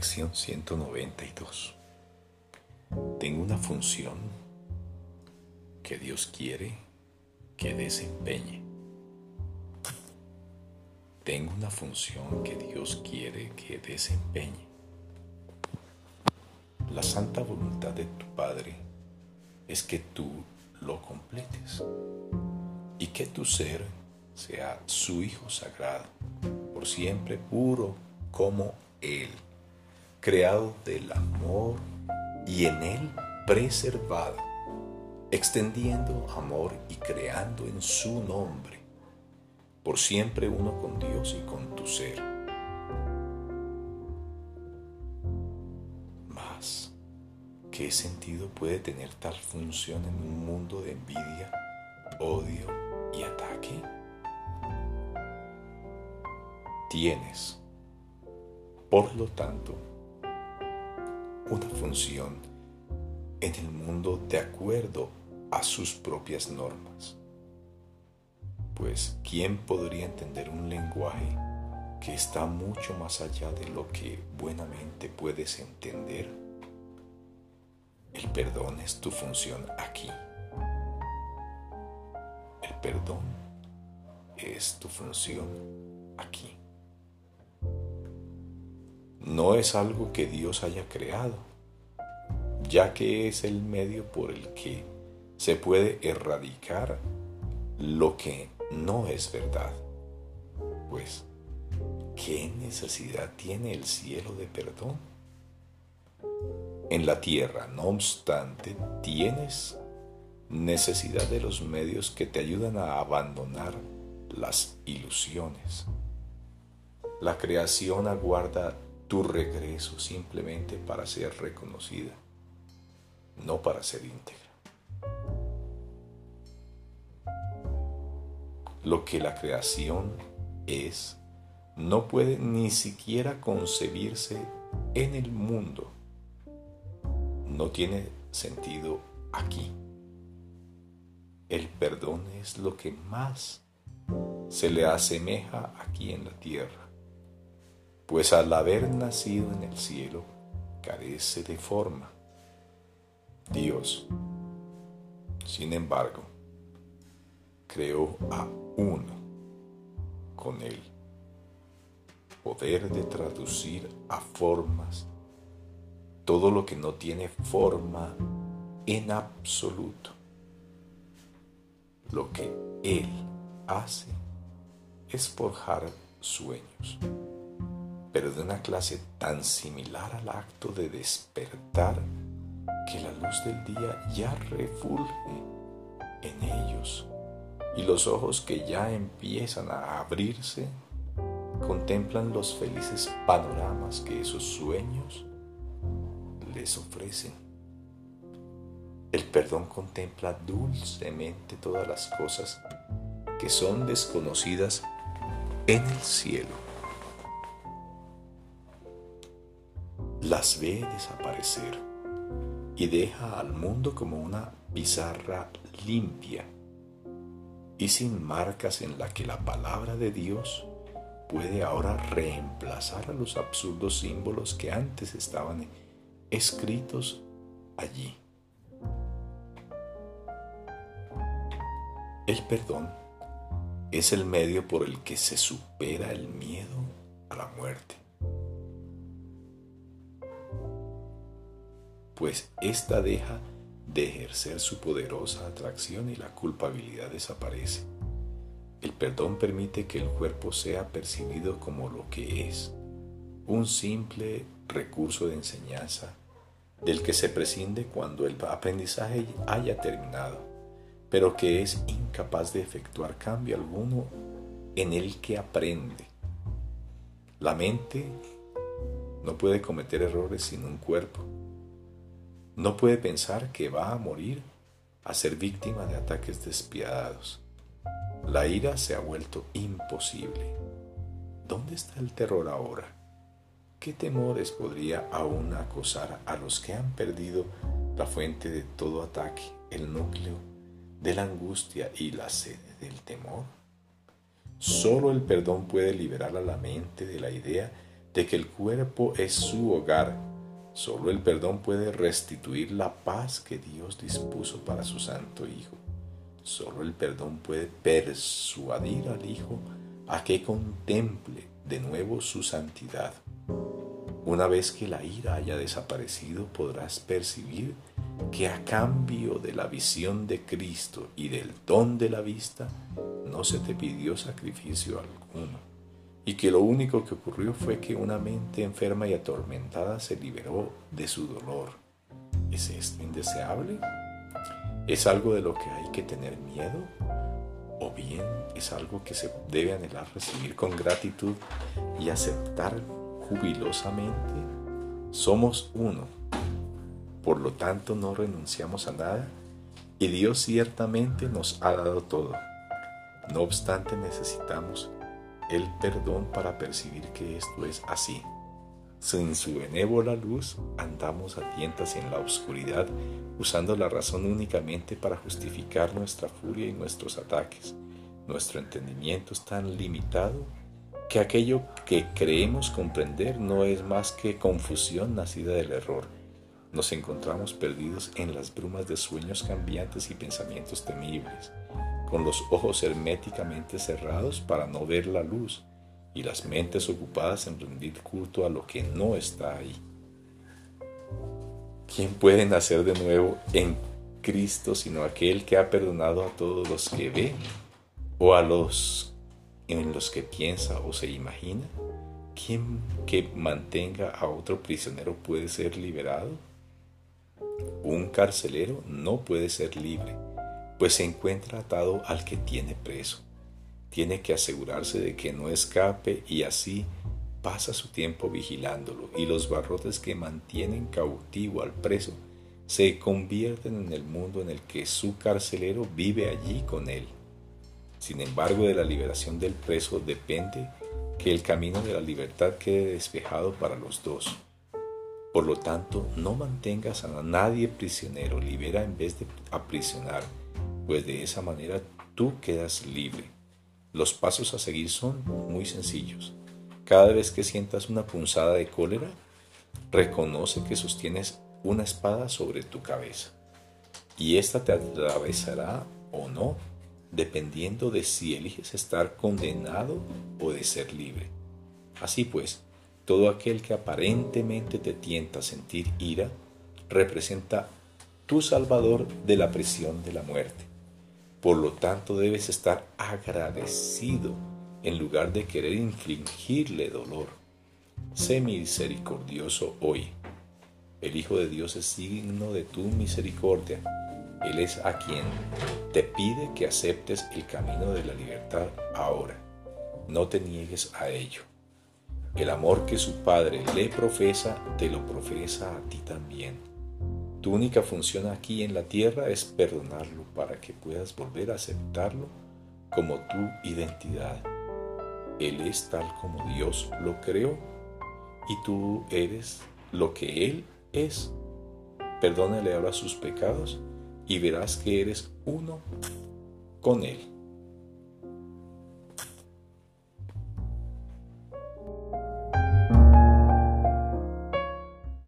Lección 192. Tengo una función que Dios quiere que desempeñe. Tengo una función que Dios quiere que desempeñe. La santa voluntad de tu Padre es que tú lo completes y que tu ser sea su Hijo sagrado, por siempre puro como Él, creado del amor y en Él preservado, extendiendo amor y creando en su nombre, por siempre uno con Dios y con tu ser. Más, ¿qué sentido puede tener tal función en un mundo de envidia, odio y ataque? Tienes, por lo tanto, una función en el mundo de acuerdo a sus propias normas. Pues, ¿quién podría entender un lenguaje que está mucho más allá de lo que buenamente puedes entender? El perdón es tu función aquí. El perdón es tu función aquí no es algo que Dios haya creado, ya que es el medio por el que se puede erradicar lo que no es verdad. Pues, ¿qué necesidad tiene el cielo de perdón? En la tierra, no obstante, tienes necesidad de los medios que te ayudan a abandonar las ilusiones. La creación aguarda tu regreso simplemente para ser reconocida, no para ser íntegra. Lo que la creación es no puede ni siquiera concebirse en el mundo. No tiene sentido aquí. El perdón es lo que más se le asemeja aquí en la tierra pues al haber nacido en el cielo, carece de forma. Dios, sin embargo, creó a uno con él, poder de traducir a formas todo lo que no tiene forma en absoluto. Lo que él hace es forjar sueños pero de una clase tan similar al acto de despertar que la luz del día ya refulge en ellos y los ojos que ya empiezan a abrirse contemplan los felices panoramas que esos sueños les ofrecen. El perdón contempla dulcemente todas las cosas que son desconocidas en el cielo. Las ve desaparecer y deja al mundo como una pizarra limpia y sin marcas en la que la palabra de Dios puede ahora reemplazar a los absurdos símbolos que antes estaban escritos allí. El perdón es el medio por el que se supera el miedo a la muerte. Pues ésta deja de ejercer su poderosa atracción y la culpabilidad desaparece. El perdón permite que el cuerpo sea percibido como lo que es, un simple recurso de enseñanza del que se prescinde cuando el aprendizaje haya terminado, pero que es incapaz de efectuar cambio alguno en el que aprende. La mente no puede cometer errores sin un cuerpo no puede pensar que va a morir a ser víctima de ataques despiadados. La ira se ha vuelto imposible. ¿Dónde está el terror ahora? ¿Qué temores podría aún acosar a los que han perdido la fuente de todo ataque, el núcleo de la angustia y la sede del temor? Solo el perdón puede liberar a la mente de la idea de que el cuerpo es su hogar. Solo el perdón puede restituir la paz que Dios dispuso para su Santo Hijo. Solo el perdón puede persuadir al Hijo a que contemple de nuevo su santidad. Una vez que la ira haya desaparecido, podrás percibir que a cambio de la visión de Cristo y del don de la vista, no se te pidió sacrificio alguno, y que lo único que ocurrió fue que una mente enferma y atormentada se liberó de su dolor. ¿Es esto indeseable? ¿Es algo de lo que hay que tener miedo? ¿O bien es algo que se debe anhelar recibir con gratitud y aceptar jubilosamente? Somos uno por lo tanto, no renunciamos a nada y Dios ciertamente nos ha dado todo. No obstante, necesitamos el perdón para percibir que esto es así. Sin su benévola luz andamos a tientas en la oscuridad, usando la razón únicamente para justificar nuestra furia y nuestros ataques. Nuestro entendimiento es tan limitado que aquello que creemos comprender no es más que confusión nacida del error nos encontramos perdidos en las brumas de sueños cambiantes y pensamientos temibles, con los ojos herméticamente cerrados para no ver la luz y las mentes ocupadas en rendir culto a lo que no está ahí. ¿Quién puede nacer de nuevo en Cristo sino aquel que ha perdonado a todos los que ve o a los en los que piensa o se imagina? ¿Quién que mantenga a otro prisionero puede ser liberado? Un carcelero no puede ser libre, pues se encuentra atado al que tiene preso. Tiene que asegurarse de que no escape y así pasa su tiempo vigilándolo y los barrotes que mantienen cautivo al preso se convierten en el mundo en el que su carcelero vive allí con él. Sin embargo, de la liberación del preso depende que el camino de la libertad quede despejado para los dos. Por lo tanto, no mantengas a nadie prisionero, libera en vez de aprisionar, pues de esa manera tú quedas libre. Los pasos a seguir son muy sencillos. Cada vez que sientas una punzada de cólera, reconoce que sostienes una espada sobre tu cabeza. Y ésta te atravesará o no, dependiendo de si eliges estar condenado o de ser libre. Así pues, todo aquel que aparentemente te tienta a sentir ira representa tu salvador de la prisión de la muerte. Por lo tanto debes estar agradecido en lugar de querer infligirle dolor. Sé misericordioso hoy. El Hijo de Dios es signo de tu misericordia. Él es a quien te pide que aceptes el camino de la libertad ahora. No te niegues a ello. El amor que su Padre le profesa, te lo profesa a ti también. Tu única función aquí en la tierra es perdonarlo para que puedas volver a aceptarlo como tu identidad. Él es tal como Dios lo creó y tú eres lo que Él es. Perdónale ahora sus pecados y verás que eres uno con Él.